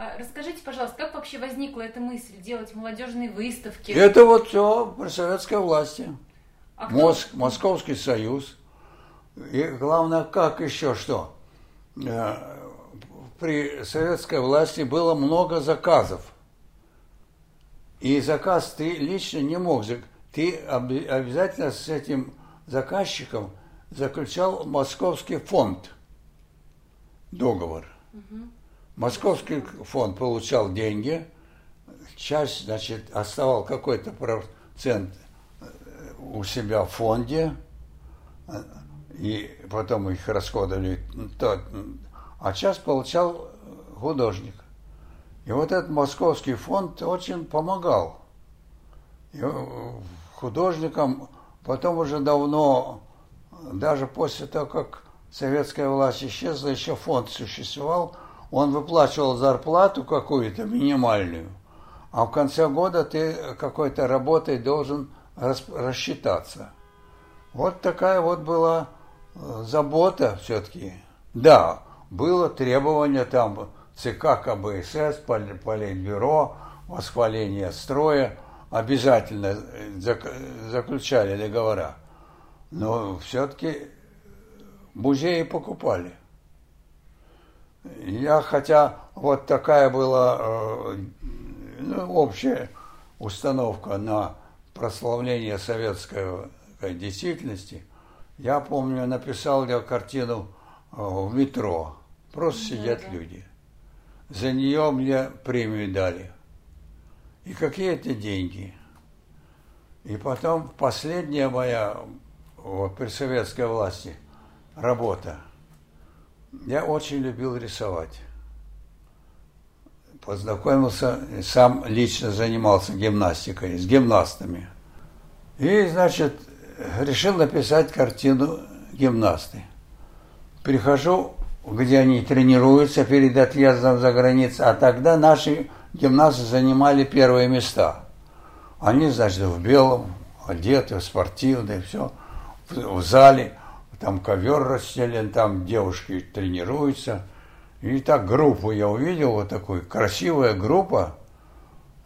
А расскажите, пожалуйста, как вообще возникла эта мысль делать молодежные выставки? Это вот все при советской власти. А кто- Моск, Московский союз. И главное, как еще что? Э, При советской власти было много заказов. И заказ ты лично не мог. Ты обязательно с этим заказчиком заключал Московский фонд договор. Московский фонд получал деньги, часть, значит, оставал какой-то процент э, у себя в фонде, и потом их расходовали, а часть получал э, художник. И вот этот московский фонд очень помогал. И, э, художникам потом уже давно, даже после того, как советская власть исчезла, еще фонд существовал, он выплачивал зарплату какую-то минимальную, а в конце года ты какой-то работой должен рас- рассчитаться. Вот такая вот была э, забота все-таки. Да, было требование там ЦК КБСС, пол- Политбюро, восхваление строя, обязательно э, зак- заключали договора. Но все-таки музеи покупали. Я, хотя вот такая была э, ну, общая установка на прославление советской действительности, я помню, написал я картину э, в метро. Просто сидят Да-да. люди. За нее мне премию дали. И какие-то деньги. И потом последняя моя вот, при советской власти работа. Я очень любил рисовать. Познакомился, сам лично занимался гимнастикой, с гимнастами. И, значит, решил написать картину «Гимнасты». Прихожу, где они тренируются перед отъездом за границу, а тогда наши гимнасты занимали первые места. Они, значит, в белом, одеты, спортивные, все, в, в зале, там ковер расстелен, там девушки тренируются. И так группу я увидел, вот такую, красивая группа.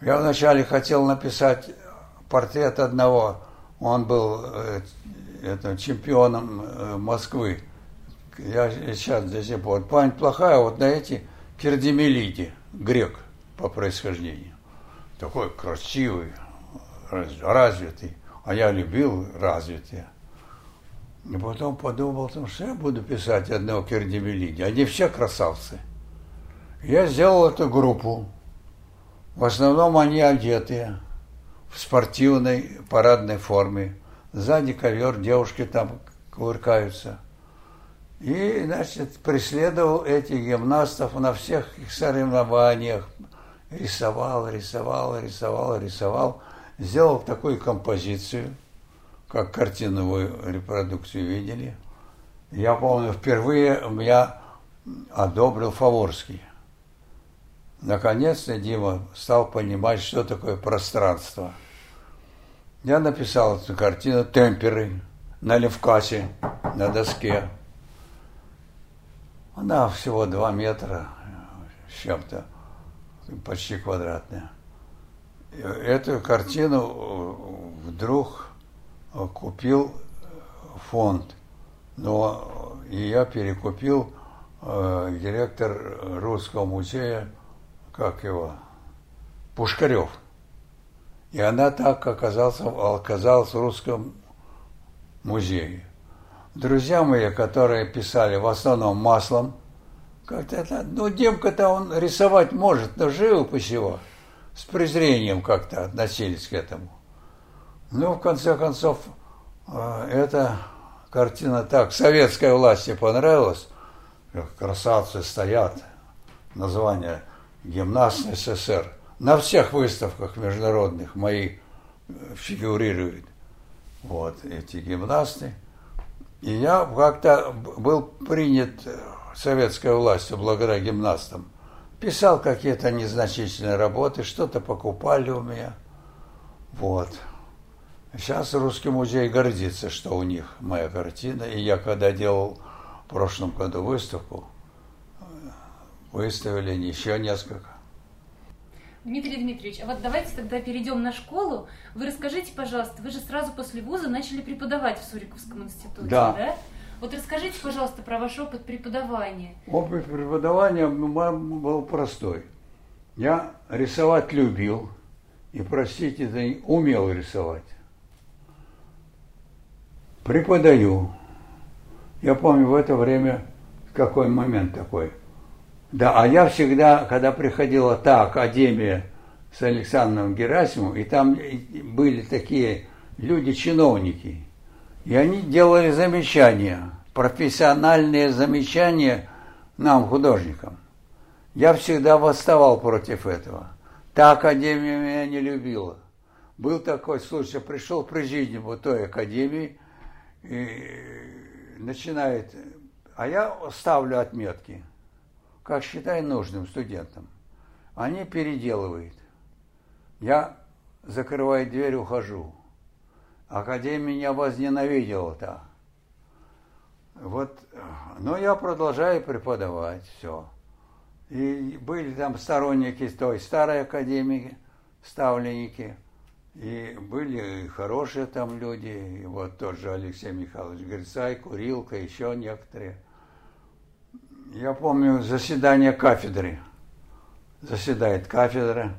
Я вначале хотел написать портрет одного, он был э, это, чемпионом э, Москвы. Я сейчас до сих пор. Память плохая, вот на эти Кердемелиди, грек по происхождению. Такой красивый, раз- развитый. А я любил развитые. И потом подумал, том, что я буду писать одного Кердемелиди. Они все красавцы. Я сделал эту группу. В основном они одетые в спортивной парадной форме. Сзади ковер, девушки там кувыркаются. И, значит, преследовал этих гимнастов на всех их соревнованиях. Рисовал, рисовал, рисовал, рисовал. Сделал такую композицию, как картиновую репродукцию видели. Я помню, впервые я одобрил Фаворский. Наконец-то Дима стал понимать, что такое пространство. Я написал эту картину «Темперы» на левкасе, на доске. Она всего два метра с чем-то, почти квадратная. Эту картину вдруг купил фонд, но и я перекупил э, директор Русского музея, как его, Пушкарев. И она так оказалась, оказалась в Русском музее. Друзья мои, которые писали в основном маслом, как-то ну, Демка-то он рисовать может, но живопись его с презрением как-то относились к этому. Ну, в конце концов, э, эта картина так советской власти понравилась. Красавцы стоят, название «Гимнаст СССР». На всех выставках международных мои э, фигурируют вот эти гимнасты. И я как-то был принят советской властью благодаря гимнастам. Писал какие-то незначительные работы, что-то покупали у меня. Вот. Сейчас Русский музей гордится, что у них моя картина. И я когда делал в прошлом году выставку, выставили еще несколько. Дмитрий Дмитриевич, а вот давайте тогда перейдем на школу. Вы расскажите, пожалуйста, вы же сразу после вуза начали преподавать в Суриковском институте, Да. да? Вот расскажите, пожалуйста, про ваш опыт преподавания. Опыт преподавания был простой. Я рисовать любил и, простите, умел рисовать. Преподаю. Я помню в это время какой момент такой. Да, а я всегда, когда приходила та академия с Александром Герасимовым, и там были такие люди-чиновники, и они делали замечания, профессиональные замечания нам, художникам. Я всегда восставал против этого. Та академия меня не любила. Был такой случай, пришел президент вот той академии, и начинает, а я ставлю отметки, как считаю нужным студентам. Они переделывают. Я закрываю дверь, ухожу. Академия меня возненавидела-то. Вот, но я продолжаю преподавать, все. И были там сторонники той старой академии, ставленники, и были хорошие там люди, и вот тот же Алексей Михайлович Грицай, Курилка, еще некоторые. Я помню заседание кафедры. Заседает кафедра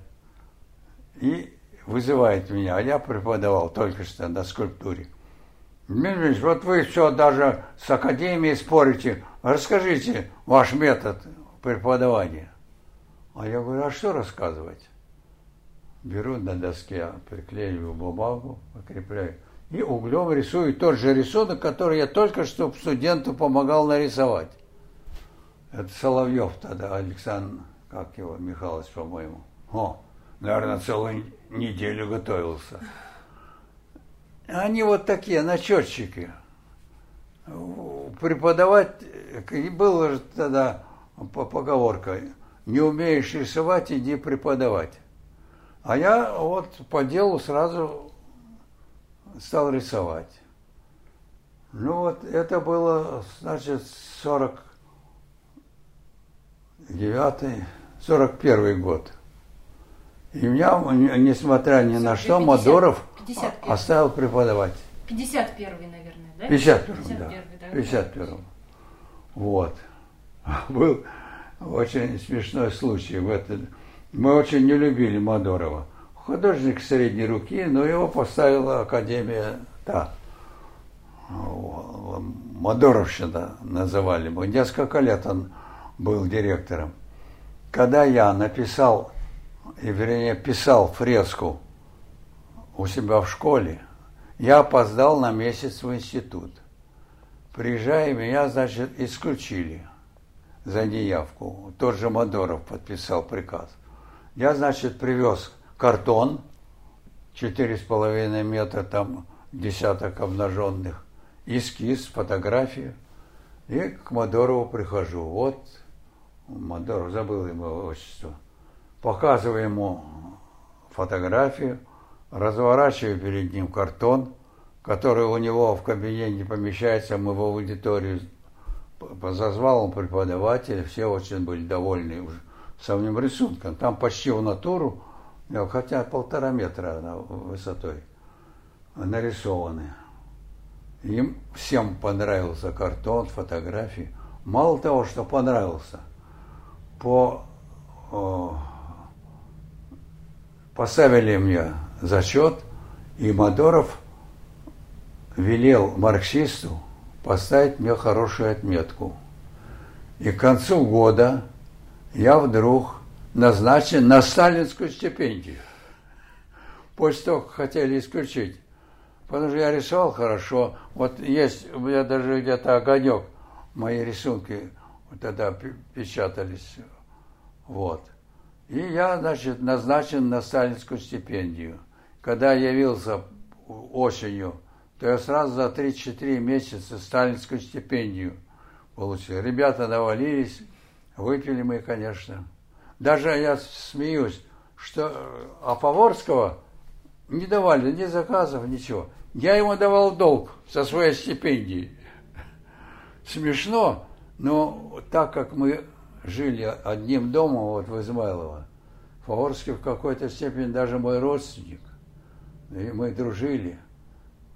и вызывает меня, а я преподавал только что на скульптуре. Дмитрий вот вы все даже с академией спорите. Расскажите ваш метод преподавания. А я говорю, а что рассказывать? Беру на доске, приклеиваю бумагу, покрепляю. И углем рисую тот же рисунок, который я только что студенту помогал нарисовать. Это Соловьев тогда, Александр, как его, Михайлович, по-моему. О, наверное, целую неделю готовился. Они вот такие, начетчики. Преподавать, и было же тогда поговорка, не умеешь рисовать, иди преподавать. А я вот по делу сразу стал рисовать. Ну вот это было, значит, 49 41 год. И меня, несмотря ни на что, 50, Мадоров 51. оставил преподавать. 51 наверное, да? 51 да. 51 да. 51 Вот. Был очень смешной случай в этот. Мы очень не любили Мадорова. Художник средней руки, но его поставила Академия, да, Мадоровщина называли мы. Несколько лет он был директором. Когда я написал, и вернее писал фреску у себя в школе, я опоздал на месяц в институт. Приезжая, меня, значит, исключили за неявку. Тот же Мадоров подписал приказ. Я, значит, привез картон, четыре с половиной метра, там десяток обнаженных, эскиз, фотографию. И к Мадорову прихожу. Вот Мадоров, забыл его отчество. Показываю ему фотографию, разворачиваю перед ним картон, который у него в кабинете помещается, мы в аудиторию зазвал он преподавателя, все очень были довольны уже самим рисунком. Там почти в натуру, хотя полтора метра высотой нарисованы. Им всем понравился картон, фотографии. Мало того, что понравился, по, о, поставили мне зачет, и Мадоров велел марксисту поставить мне хорошую отметку. И к концу года я вдруг назначен на сталинскую стипендию. После того, как хотели исключить. Потому что я рисовал хорошо. Вот есть у меня даже где-то огонек, мои рисунки тогда печатались. Вот. И я, значит, назначен на сталинскую стипендию. Когда явился осенью, то я сразу за 3-4 месяца сталинскую стипендию получил. Ребята навалились, выпили мы, конечно. Даже я смеюсь, что а Поворского не давали ни заказов, ничего. Я ему давал долг со своей стипендии. Смешно, но так как мы жили одним домом вот в Измайлово, Фаворский в какой-то степени даже мой родственник. И мы дружили.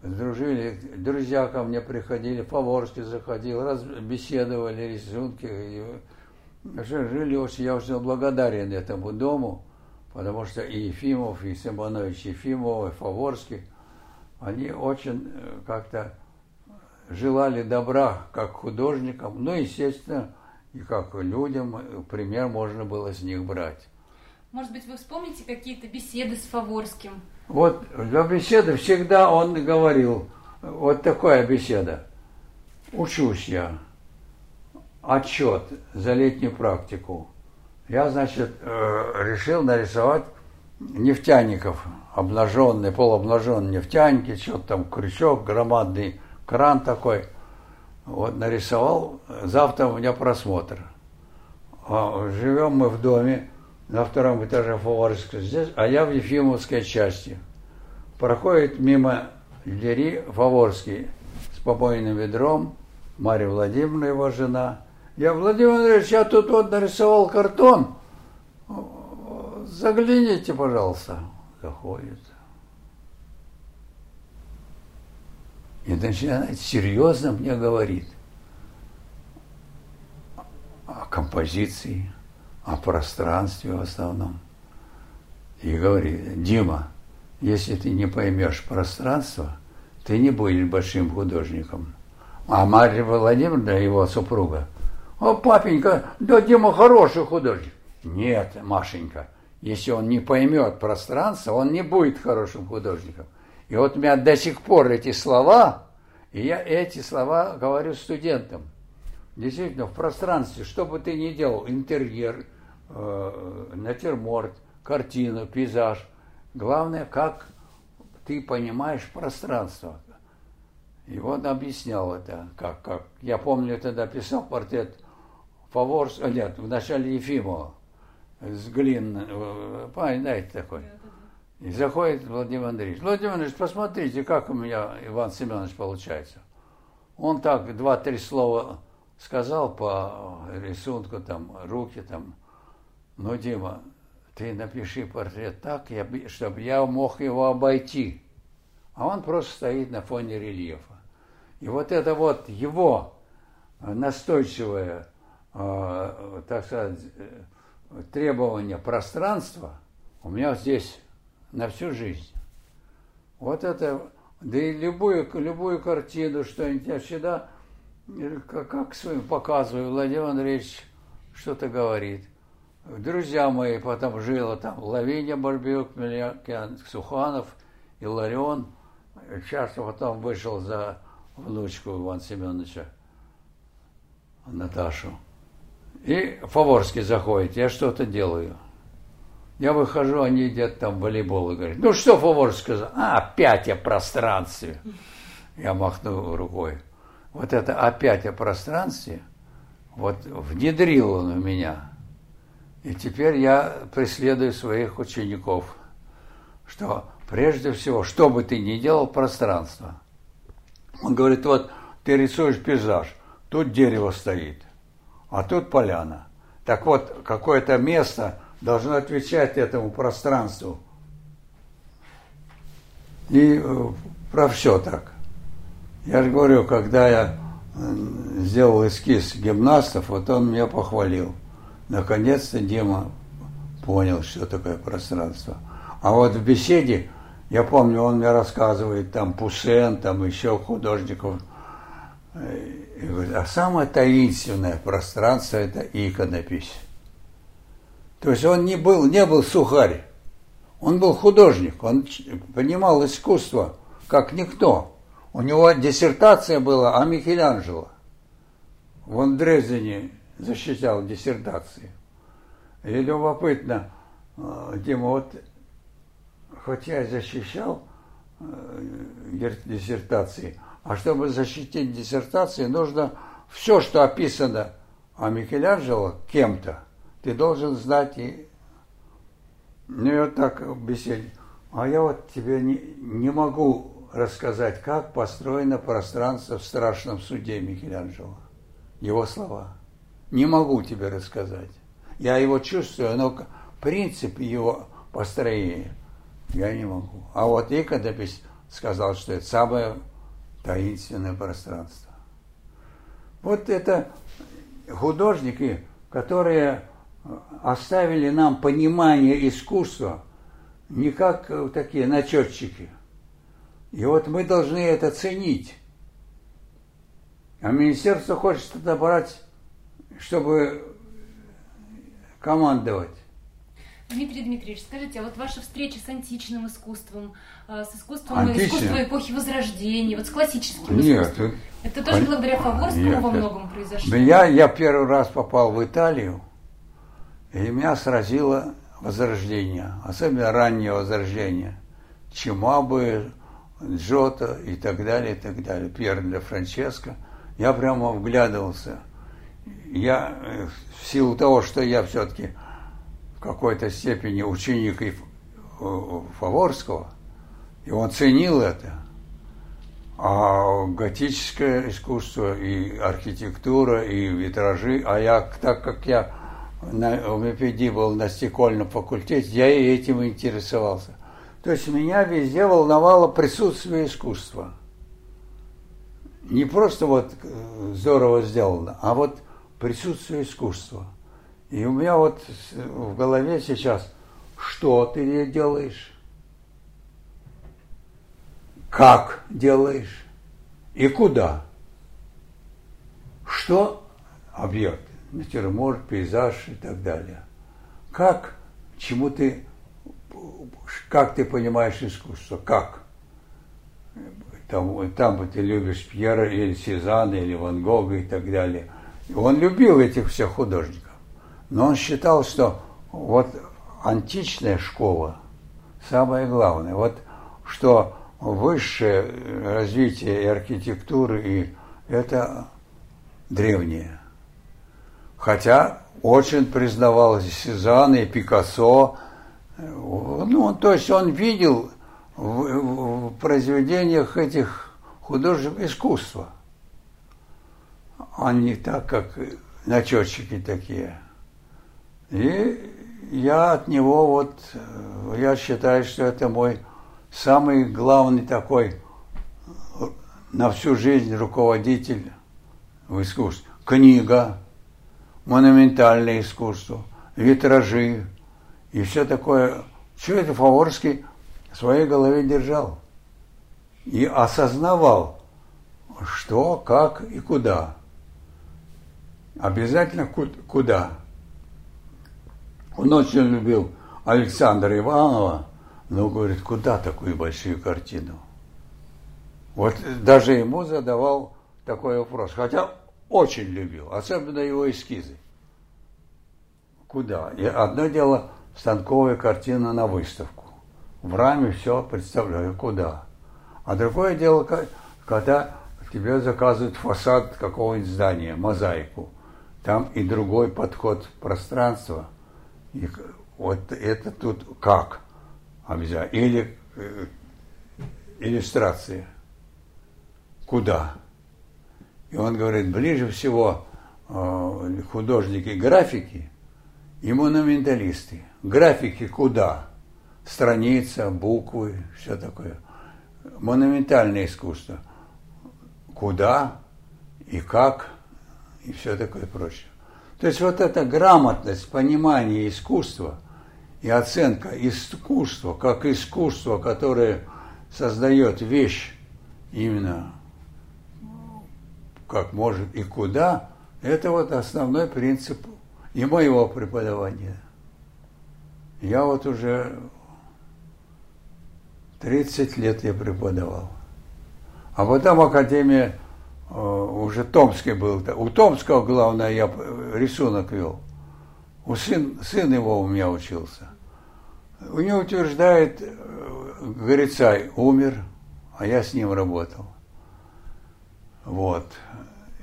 Дружили, друзья ко мне приходили, Фаворский заходил, раз беседовали, рисунки. Жили очень, я очень благодарен этому дому, потому что и Ефимов, и Симонович Ефимов, и Фаворский, они очень э, как-то желали добра как художникам, ну, естественно, и как людям, пример можно было с них брать. Может быть, вы вспомните какие-то беседы с Фаворским? Вот для беседы всегда он говорил, вот такая беседа. Учусь я, отчет за летнюю практику. Я, значит, э, решил нарисовать нефтяников, обнаженные, полуобнаженные нефтяники, что-то там крючок, громадный кран такой. Вот нарисовал, завтра у меня просмотр. А, живем мы в доме, на втором этаже Фаворска здесь, а я в Ефимовской части. Проходит мимо двери Фаворский с помойным ведром, Марья Владимировна, его жена. Я, Владимир Андреевич, я тут вот нарисовал картон. Загляните, пожалуйста. Заходит. И начинает серьезно мне говорит о композиции, о пространстве в основном. И говорит, Дима, если ты не поймешь пространство, ты не будешь большим художником. А Марья Владимировна, его супруга, о, папенька, да Дима хороший художник. Нет, Машенька, если он не поймет пространство, он не будет хорошим художником. И вот у меня до сих пор эти слова, и я эти слова говорю студентам. Действительно, в пространстве, что бы ты ни делал, интерьер – э, натюрморт, картину, пейзаж. Главное, как ты понимаешь пространство. И он объяснял это, как, как. Я помню, тогда писал портрет Фаворс, а нет, в начале Ефимова, с глин, э, знаете такой. И заходит Владимир Андреевич. Владимир Андреевич, посмотрите, как у меня Иван Семенович получается. Он так два-три слова сказал по рисунку, там, руки, там, ну, Дима, ты напиши портрет так, чтобы я мог его обойти. А он просто стоит на фоне рельефа. И вот это вот его настойчивое, э, так сказать, требование пространства у меня здесь на всю жизнь. Вот это, да и любую, любую картину, что-нибудь, я всегда, как, как своим показываю, Владимир Андреевич что-то говорит – друзья мои, потом жила там Лавиния Барбюк, Суханов, Иларион. Часто потом вышел за внучку Ивана Семеновича, Наташу. И Фаворский заходит, я что-то делаю. Я выхожу, они едят там волейбол и говорят, ну что Фаворский сказал? А, опять о пространстве. Я махну рукой. Вот это опять о пространстве, вот внедрил он в меня – и теперь я преследую своих учеников, что прежде всего, что бы ты ни делал, пространство. Он говорит, вот ты рисуешь пейзаж, тут дерево стоит, а тут поляна. Так вот, какое-то место должно отвечать этому пространству. И э, про все так. Я же говорю, когда я э, сделал эскиз гимнастов, вот он меня похвалил – Наконец-то Дима понял, что такое пространство. А вот в беседе, я помню, он мне рассказывает, там Пусен, там еще художников, говорит, а самое таинственное пространство – это иконопись. То есть он не был, не был сухарь, он был художник, он понимал искусство, как никто. У него диссертация была о Микеланджело. В Дрездене защищал диссертации. И любопытно, э, Дима, вот хоть я защищал э, диссертации, а чтобы защитить диссертации, нужно все, что описано о Микеланджело кем-то, ты должен знать и... Ну и вот так беседе. А я вот тебе не, не могу рассказать, как построено пространство в страшном суде Микеланджело. Его слова. Не могу тебе рассказать. Я его чувствую, оно принцип его построения я не могу. А вот иконопись сказал, что это самое таинственное пространство. Вот это художники, которые оставили нам понимание искусства не как такие начетчики. И вот мы должны это ценить. А министерство хочет это брать, чтобы командовать. Дмитрий Дмитриевич, скажите, а вот ваша встреча с античным искусством, э, с искусством искусства эпохи Возрождения, вот с классическим Нет, искусством, это тоже благодаря Фаворскому Нет, во многом произошло? Я, я первый раз попал в Италию, и меня сразило Возрождение, особенно раннее Возрождение. Чимабы, Джота и так далее, и так далее. Пьер для Франческо. Я прямо вглядывался. Я, э, в силу того, что я все-таки в какой-то степени ученик и Фаворского, и он ценил это. А готическое искусство и архитектура, и витражи, а я, так как я на, в МПД был на стекольном факультете, я и этим интересовался. То есть меня везде волновало присутствие искусства. Не просто вот э, здорово сделано, а вот присутствие искусства – и у меня вот в голове сейчас, что ты делаешь, как делаешь и куда. Что объект, натюрморт, пейзаж и так далее. Как, чему ты, как ты понимаешь искусство, как. Там, там ты любишь Пьера или Сезанна или Ван Гога и так далее. Он любил этих всех художников. Но он считал, что вот античная школа самое главное. Вот что высшее развитие и архитектуры, и это древнее. Хотя очень признавалось и Сезанн, и Пикассо. Ну, то есть он видел в, в произведениях этих художников искусство, а не так, как начетчики такие. И я от него вот, э, я считаю, что это мой самый главный такой э, на всю жизнь руководитель в искусстве. Книга, монументальное искусство, витражи и все такое. Все это Фаворский в своей голове держал и осознавал, что, как и куда. Обязательно куда. Он очень любил Александра Иванова, но говорит, куда такую большую картину? Вот даже ему задавал такой вопрос, хотя очень любил, особенно его эскизы. Куда? И одно дело станковая картина на выставку. В раме все представляю, куда. А другое дело, когда тебе заказывают фасад какого-нибудь здания, мозаику. Там и другой подход пространства – и вот это тут как обязательно? Или э, иллюстрация. Куда? И он говорит, ближе всего э, художники графики и монументалисты. Графики куда? Страница, буквы, все такое. Монументальное искусство. Куда и как и все такое прочее. То есть вот эта грамотность, понимание искусства и оценка искусства как искусство, которое создает вещь именно как может и куда, это вот основной принцип и моего преподавания. Я вот уже 30 лет я преподавал. А потом Академия уже Томский был. У Томского, главное, я рисунок вел. У сын, сын его у меня учился. У него утверждает, э, Горецай умер, а я с ним работал. Вот.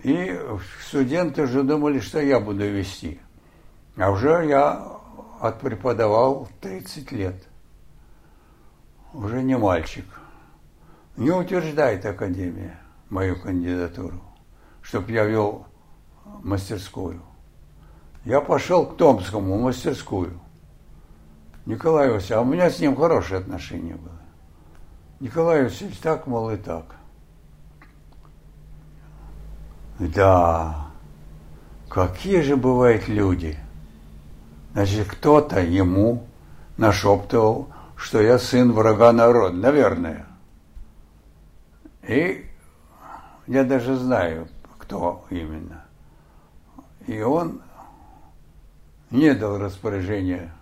И студенты уже думали, что я буду вести. А уже я отпреподавал 30 лет. Уже не мальчик. Не утверждает Академия мою кандидатуру, чтобы я вел мастерскую. Я пошел к Томскому мастерскую. Николай Васильевич, а у меня с ним хорошие отношения были. Николай Васильевич так, мол, и так. Да, какие же бывают люди. Значит, кто-то ему нашептывал, что я сын врага народа, наверное. И я даже знаю, кто именно. И он не дал распоряжения.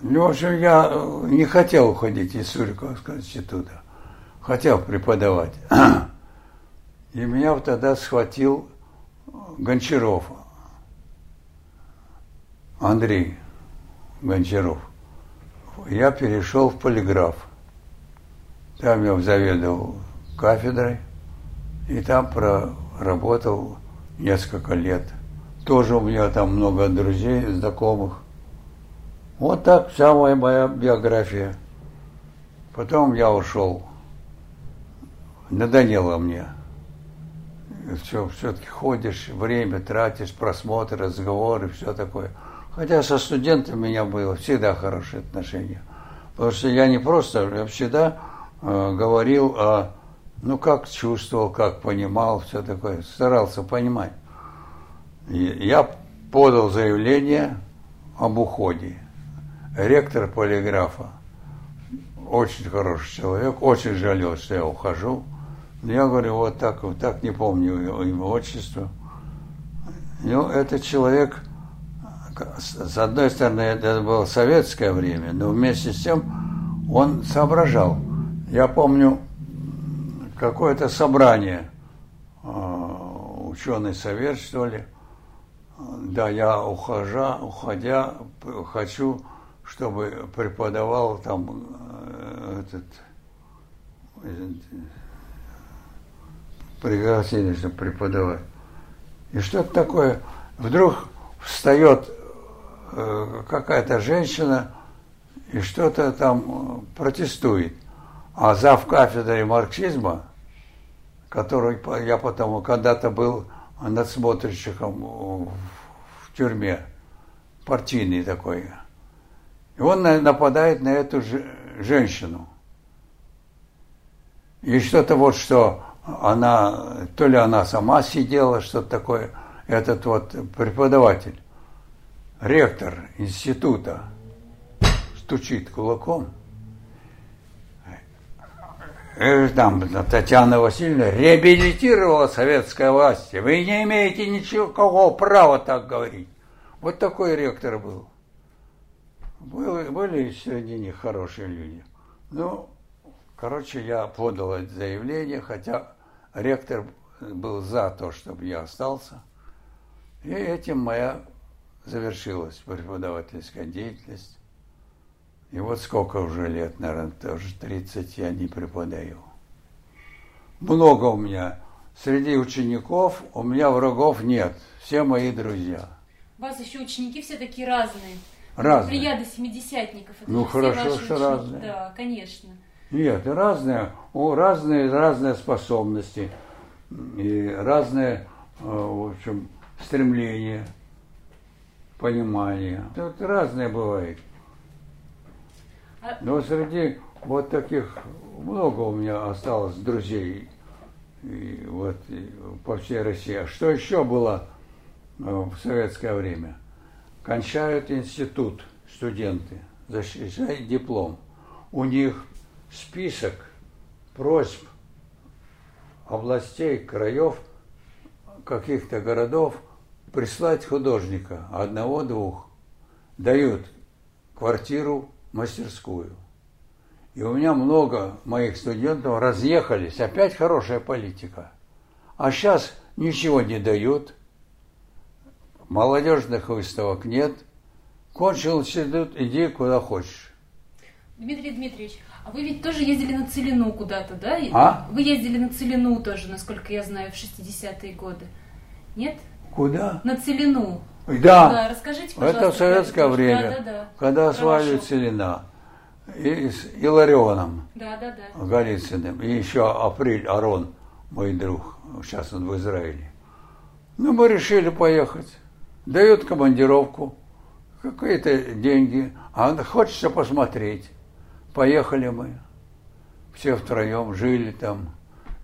В общем, я не хотел уходить из Суриковского института. Хотел преподавать. И меня тогда схватил Гончаров, Андрей Гончаров. Я перешел в полиграф. Там я заведовал кафедрой, и там проработал несколько лет. Тоже у меня там много друзей, знакомых. Вот так вся моя, биография. Потом я ушел. Надоело мне. Все, все-таки ходишь, время тратишь, просмотры, разговоры, все такое. Хотя со студентами у меня было всегда хорошие отношения. Потому что я не просто, я всегда говорил о, ну, как чувствовал, как понимал, все такое, старался понимать. Я подал заявление об уходе. Ректор полиграфа, очень хороший человек, очень жалел, что я ухожу. Я говорю, вот так, вот так не помню его отчество. Ну, этот человек с одной стороны, это было советское время, но вместе с тем он соображал. Я помню какое-то собрание, а, ученый совет, что ли. Да, я ухожа, уходя, хочу, чтобы преподавал там э, этот пригласили, чтобы преподавать. И что-то такое, вдруг встает Э, какая-то женщина и что-то там протестует. А зав кафедры марксизма, который я потом когда-то был надсмотрщиком в тюрьме, партийный такой, и он нападает на эту женщину. И что-то вот, что она, то ли она сама сидела, что-то такое, этот вот преподаватель ректор института стучит кулаком. Э, там Татьяна Васильевна реабилитировала советская власть. Вы не имеете ничего права так говорить. Вот такой ректор был. Были, были среди них хорошие люди. Ну, короче, я подал это заявление, хотя ректор был за то, чтобы я остался. И этим моя завершилась преподавательская деятельность. И вот сколько уже лет, наверное, тоже 30 я не преподаю. Много у меня. Среди учеников у меня врагов нет. Все мои друзья. У вас еще ученики все такие разные. Разные. Прияда семидесятников. Это ну хорошо, что разные. Да, конечно. Нет, разные, о, разные, разные способности и разные, э, в общем, стремления понимание. Тут разное бывает. А Но среди вот таких много у меня осталось друзей и вот и по всей России. А что еще было э, в советское время? Кончают институт студенты, защищают диплом. У них список просьб областей, краев, каких-то городов – прислать художника, одного-двух, дают квартиру, мастерскую. И у меня много моих студентов разъехались, опять хорошая политика. А сейчас ничего не дают, молодежных выставок нет, кончил институт, иди куда хочешь. Дмитрий Дмитриевич, а вы ведь тоже ездили на Целину куда-то, да? А? Вы ездили на Целину тоже, насколько я знаю, в 60-е годы. Нет? Куда? На Целину. Да. да расскажите. Это в советское время, да, да, да. когда осваивали Целина. И с Иларионом да, да, да. Голицыным. И еще Апрель Арон, мой друг. Сейчас он в Израиле. Ну, мы решили поехать. Дают командировку. какие-то деньги, а хочется посмотреть. Поехали мы, все втроем жили там.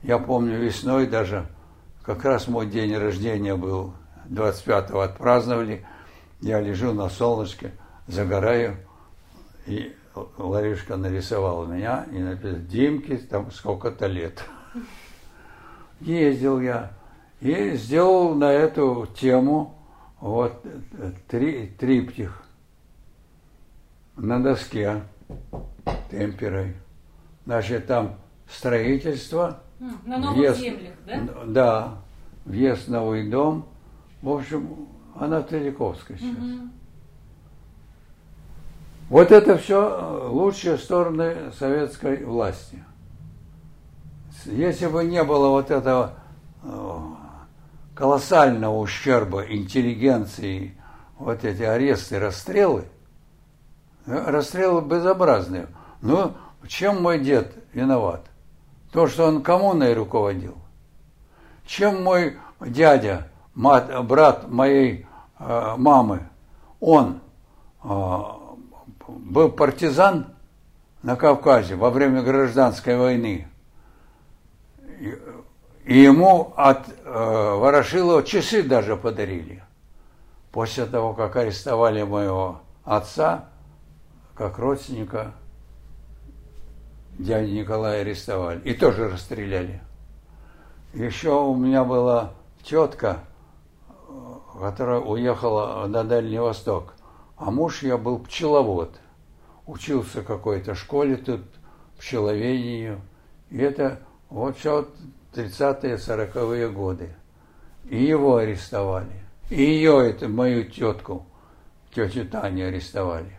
Я помню, весной даже, как раз мой день рождения был, 25-го отпраздновали, я лежу на солнышке, загораю, и Ларюшка нарисовал меня и написал, Димке там сколько-то лет. Ездил я и сделал на эту тему вот три, триптих на доске темперой. Значит, там строительство. На новых въезд, землях, да? Да, въезд в новый дом. В общем, она Третьяковская сейчас. Угу. Вот это все лучшие стороны советской власти. Если бы не было вот этого э, колоссального ущерба интеллигенции, вот эти аресты, расстрелы, э, расстрелы безобразные. Но чем мой дед виноват? То, что он коммуной руководил. Чем мой дядя, мат, брат моей э, мамы, он э, был партизан на Кавказе во время гражданской войны. И ему от э, Ворошилова часы даже подарили. После того, как арестовали моего отца, как родственника, дядю Николая арестовали. И тоже расстреляли. Еще у меня была тетка, которая уехала на Дальний Восток. А муж я был пчеловод. Учился в какой-то школе тут, пчеловедению. И это вот все 30-е, 40-е годы. И его арестовали. И ее, это мою тетку, тетю Таню арестовали.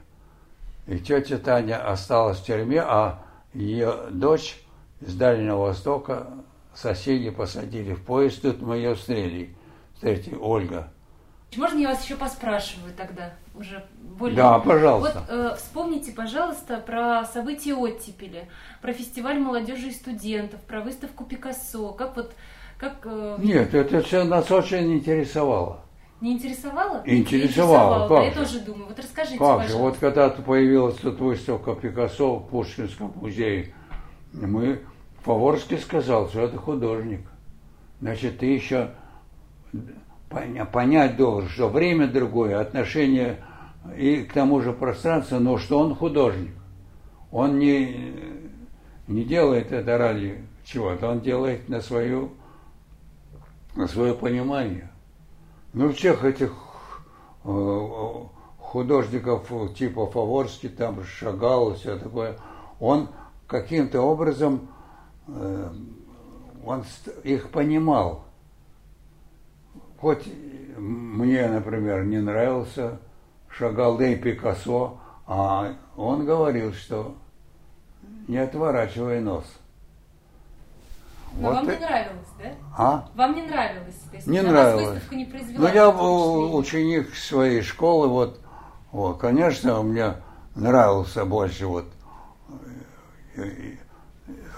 И тетя Таня осталась в тюрьме, а ее дочь из Дальнего Востока соседи посадили в поезд, тут мы ее встретили. Встретили, Ольга. Можно я вас еще поспрашиваю тогда? Уже более... Да, пожалуйста. Вот э, вспомните, пожалуйста, про события оттепели, про фестиваль молодежи и студентов, про выставку Пикассо. Как вот... Как, э... Нет, это все нас очень интересовало. Не интересовало? Интересовало. интересовало. Как да, же? я тоже думаю. Вот расскажите, как пожалуйста. Же? Вот когда появилась тут выставка Пикассо в Пушкинском музее, мы Фаворский сказал, что это художник. Значит, ты еще понять должен, что время другое, отношение и к тому же пространству, но что он художник. Он не, не делает это ради чего-то, он делает на свою на свое понимание. Ну, всех этих э, художников типа Фаворский, там Шагал, все такое, он каким-то образом э, он их понимал хоть мне, например, не нравился Шагал, да и Пикассо, а он говорил, что не отворачивай нос. Но вот вам и... не нравилось, да? А? Вам не нравилось? То есть не нравилось. не Ну, я ученик своей школы, вот, вот, конечно, мне нравился больше вот э,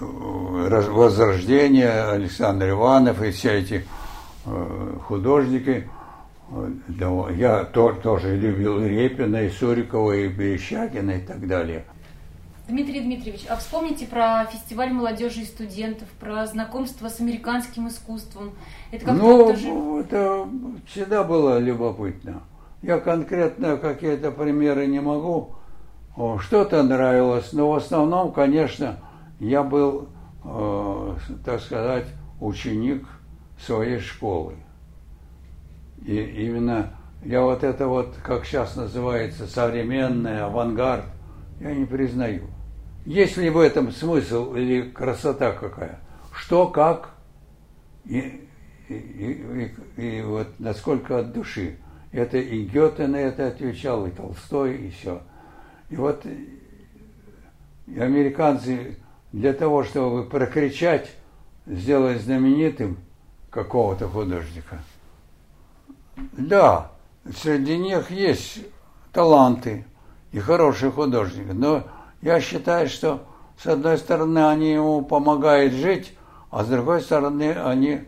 э, Возрождение, Александр Иванов и все эти Э, художники. Я тоже любил Репина, и Сурикова, и Берещагина и так далее. Дмитрий Дмитриевич, а вспомните про фестиваль молодежи и студентов, про знакомство с американским искусством. Это как ну, тоже... это всегда было любопытно. Я конкретно какие-то примеры не могу. Что-то нравилось, но в основном, конечно, я был, э, так сказать, ученик своей школы. И именно я вот это вот, как сейчас называется, современный авангард, я не признаю. Есть ли в этом смысл или красота какая? Что, как и, и, и, и вот насколько от души. Это и Гёте на это отвечал, и Толстой, и все. И вот и американцы для того, чтобы прокричать, сделать знаменитым – какого-то художника. Да, среди них есть таланты и хорошие художники, но я считаю, что с одной стороны они ему помогают жить, а с другой стороны они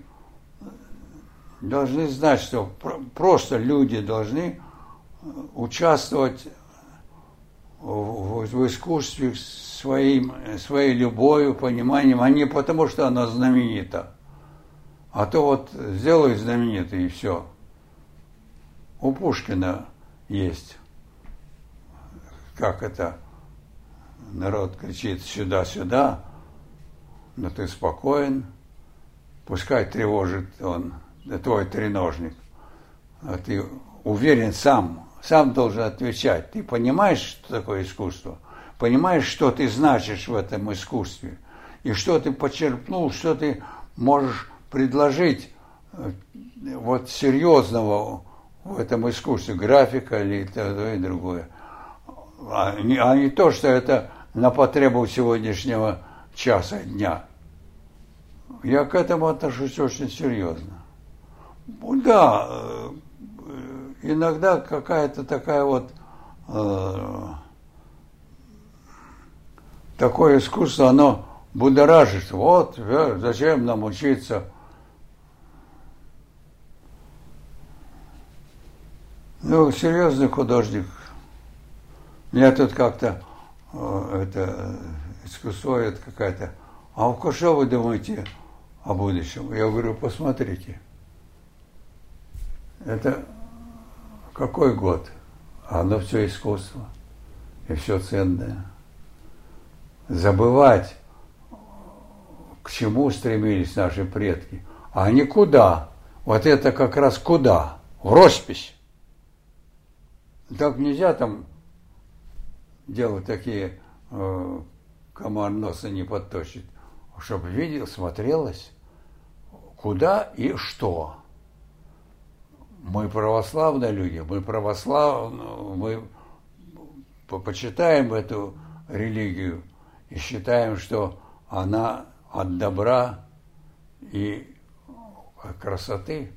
должны знать, что просто люди должны участвовать в, в искусстве своим, своей любовью, пониманием, а не потому, что она знаменита. А то вот сделай знаменитый и все. У Пушкина есть, как это, народ кричит сюда-сюда, но ты спокоен, пускай тревожит он, твой треножник, а ты уверен сам, сам должен отвечать. Ты понимаешь, что такое искусство? Понимаешь, что ты значишь в этом искусстве? И что ты почерпнул, что ты можешь предложить э, вот серьезного в этом искусстве, графика или то и другое. А не, а не то, что это на потребу сегодняшнего часа дня. Я к этому отношусь очень серьезно. Да, э, иногда какая-то такая вот э, такое искусство, оно будоражит. Вот, э, зачем нам учиться? Ну, серьезный художник. Меня тут как-то э, это искусство это какая-то. А что вы думаете о будущем? Я говорю, посмотрите. Это какой год? А оно все искусство и все ценное. Забывать, к чему стремились наши предки, а не куда. Вот это как раз куда? В роспись. Так нельзя там делать такие э, комар носа не подточит, чтобы видел, смотрелось, куда и что мы православные люди, мы православные, мы почитаем эту религию и считаем, что она от добра и от красоты.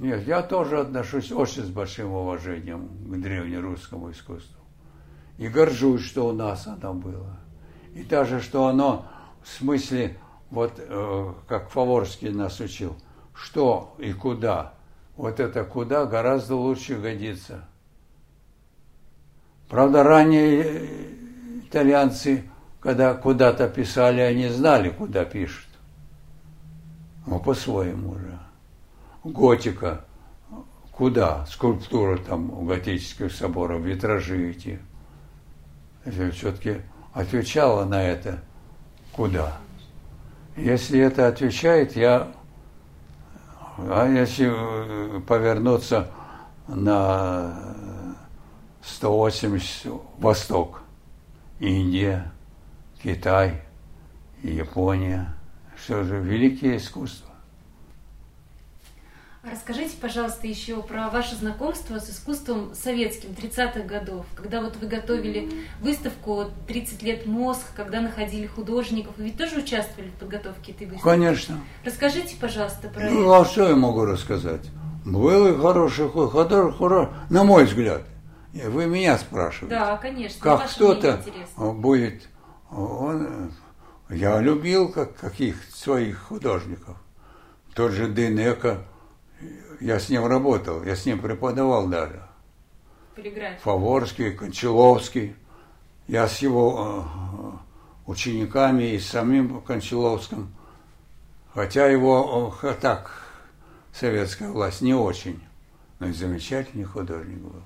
Нет, я тоже отношусь очень с большим уважением к древнерусскому искусству. И горжусь, что у нас оно было. И даже, что оно в смысле, вот э, как Фаворский нас учил – что и куда, вот это куда гораздо лучше годится. Правда, ранее итальянцы, когда куда-то писали, они знали, куда пишут. Ну, по-своему же. Готика, куда? Скульптура там у готических соборов, витражи эти. Все-таки отвечала на это куда. Если это отвечает, я а если э, повернуться на 180 восток, Индия, Китай, Япония, что же, великие искусства. Расскажите, пожалуйста, еще про ваше знакомство с искусством советским 30-х годов, когда вот вы готовили выставку «30 лет мозг», когда находили художников. Вы ведь тоже участвовали в подготовке этой выставки? Конечно. Расскажите, пожалуйста, про ну, это. а что я могу рассказать? Был и хороший художник, на мой взгляд. Вы меня спрашиваете. Да, конечно. Как кто-то будет... Он, я любил как, каких своих художников. Тот же Денека, я с ним работал, я с ним преподавал даже. Фаворский, Кончаловский. Я с его э, учениками и с самим Кончаловским, хотя его э, так, советская власть не очень, но и замечательный художник был.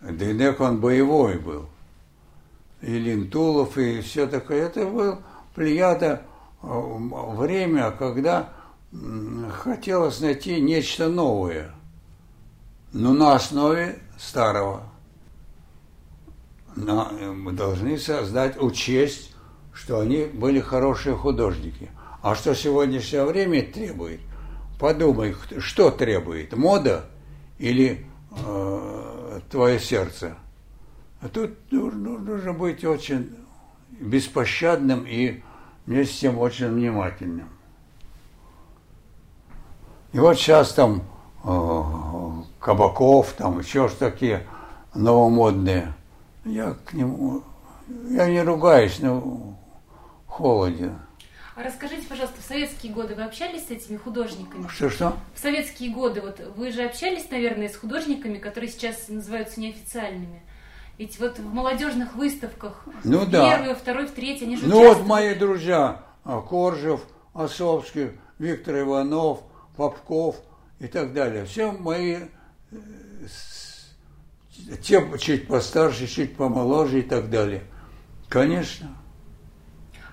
Дейнек он боевой был. И Линтулов, и все такое. Это был плеяда э, время, когда хотелось найти нечто новое, но на основе старого. Мы должны создать, учесть, что они были хорошие художники. А что сегодняшнее время требует? Подумай, что требует? Мода или э, твое сердце? А тут нужно, нужно быть очень беспощадным и вместе с тем очень внимательным. И вот сейчас там э, Кабаков, там еще что такие новомодные. Я к нему, я не ругаюсь, но холоден. А расскажите, пожалуйста, в советские годы вы общались с этими художниками? Что-что? В советские годы, вот вы же общались, наверное, с художниками, которые сейчас называются неофициальными. Ведь вот в молодежных выставках Ну в да. первый, второй, в третий, они же Ну вот мои друзья, а, Коржев, Осовский, Виктор Иванов, Попков и так далее. Все мои, э, те чуть постарше, чуть помоложе и так далее. Конечно.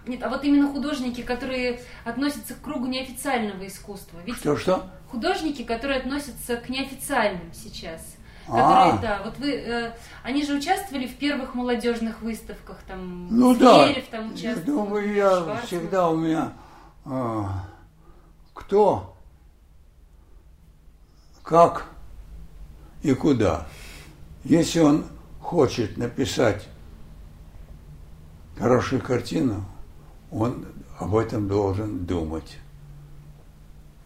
Нет, а вот именно художники, которые относятся к кругу неофициального искусства. Ведь Что-что? художники, которые относятся к неофициальным сейчас. А. Которые, да, вот вы, э, они же участвовали в первых молодежных выставках, там, Ну да. Зверев там Я участвовал. думаю, я Шварцман. всегда у меня а, кто, как и куда. Если он хочет написать хорошую картину, он об этом должен думать.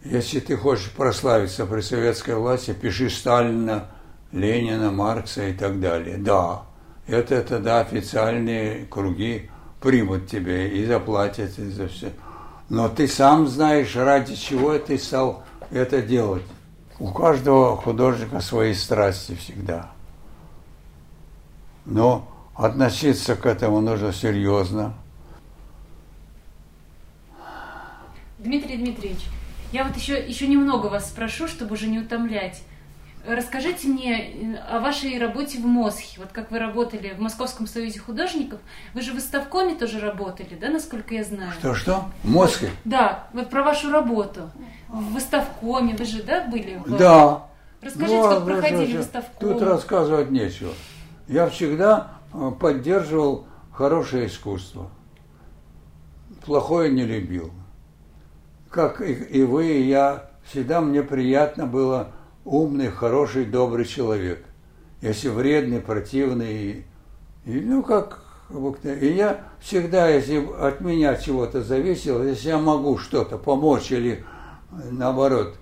Если ты хочешь прославиться при советской власти, пиши Сталина, Ленина, Маркса и так далее. Да, это тогда официальные круги примут тебе и заплатят и за все. Но ты сам знаешь, ради чего ты стал это делать. У каждого художника свои страсти всегда. Но относиться к этому нужно серьезно. Дмитрий Дмитриевич, я вот еще, еще немного вас спрошу, чтобы уже не утомлять. Расскажите мне э, о вашей работе в Мосхе. Вот как вы работали в Московском союзе художников. Вы же в выставкоме тоже работали, да, насколько я знаю? Что-что? В Москве? Да, вот про вашу работу. В выставкоме вы же, да, были? в- Да. Расскажите, Ну, как вы проходили же- выставком. Тут рассказывать нечего. Я всегда э, поддерживал хорошее искусство. Плохое не любил. Как и, и вы, и я, всегда мне приятно было умный, хороший, добрый человек. Если вредный, противный, и, ну как, и я всегда, если от меня чего-то зависело, если я могу что-то помочь или наоборот,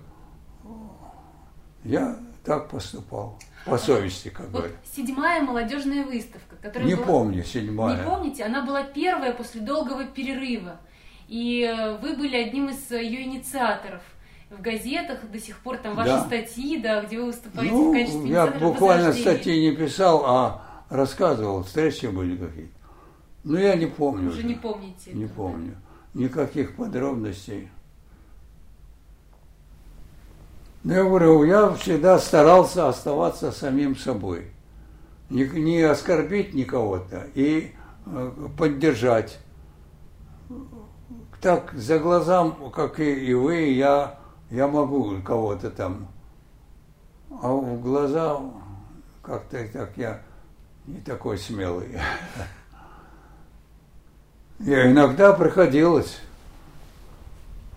я так поступал. По совести, как Вот говорят. седьмая молодежная выставка, которая Не была... помню, седьмая. Не помните? Она была первая после долгого перерыва. И э, вы были одним из э, ее инициаторов. В газетах до сих пор там ваши Да. статьи, да, где вы выступаете в Ну, качестве я буквально статьи не писал, а рассказывал, встречи были какие-то. Ну, я не помню. Уже не помните. Не этого, да? помню. Никаких подробностей. Но я говорю, я всегда старался оставаться самим собой. Не, не оскорбить никого-то и э, поддержать. Так, за глазам, как и, и вы, я, я могу кого-то там. А в глаза как-то так я не такой смелый. Я иногда приходилось,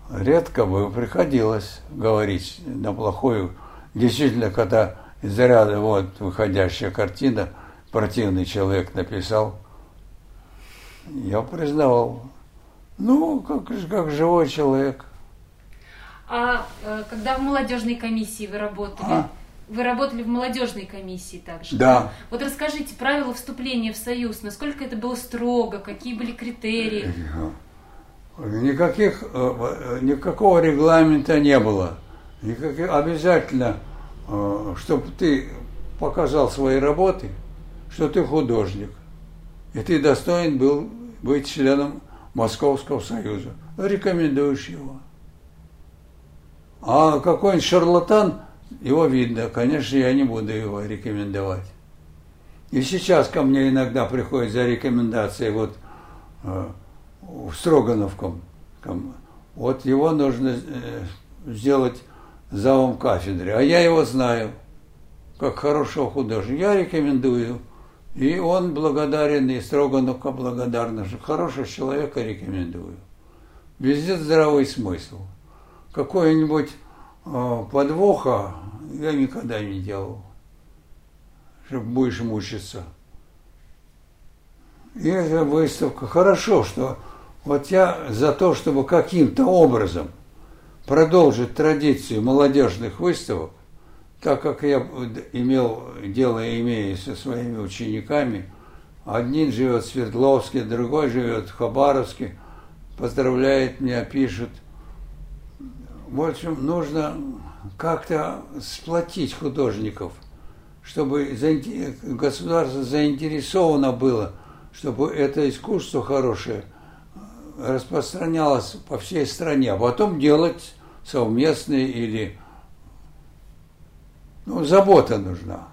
редко бы приходилось говорить на плохую. Действительно, когда из ряда вот выходящая картина, противный человек написал, я признавал. Ну, как, как живой человек. А э, когда в молодежной комиссии вы работали, А? вы работали в молодежной комиссии также. Да. Вот расскажите правила вступления в союз, насколько это было строго, какие были критерии. Никаких, э, никакого регламента не было. Никаких, обязательно, чтобы ты показал свои работы, что ты художник. И ты достоин был быть членом Московского союза. Рекомендуешь его. А какой-нибудь шарлатан, его видно. Конечно, я не буду его рекомендовать. И сейчас ко мне иногда приходят за рекомендацией вот э, в Строгановком. Ком- Вот его нужно э, сделать завом кафедры. А я его знаю, как хорошего художника. Я рекомендую. И он благодарен, и Строгановка благодарна, хорошего человека рекомендую. Везде здравый смысл. Какой-нибудь э, подвоха я никогда не делал, чтобы будешь мучиться. И эта выставка, хорошо, что вот я за то, чтобы каким-то образом продолжить традицию молодежных выставок, так как я имел дело и имею со своими учениками, один живет в Свердловске, другой живет в Хабаровске, поздравляет меня, пишут. В общем, нужно как-то сплотить художников, чтобы государство заинтересовано было, чтобы это искусство хорошее распространялось по всей стране, а потом делать совместные или ну, забота нужна.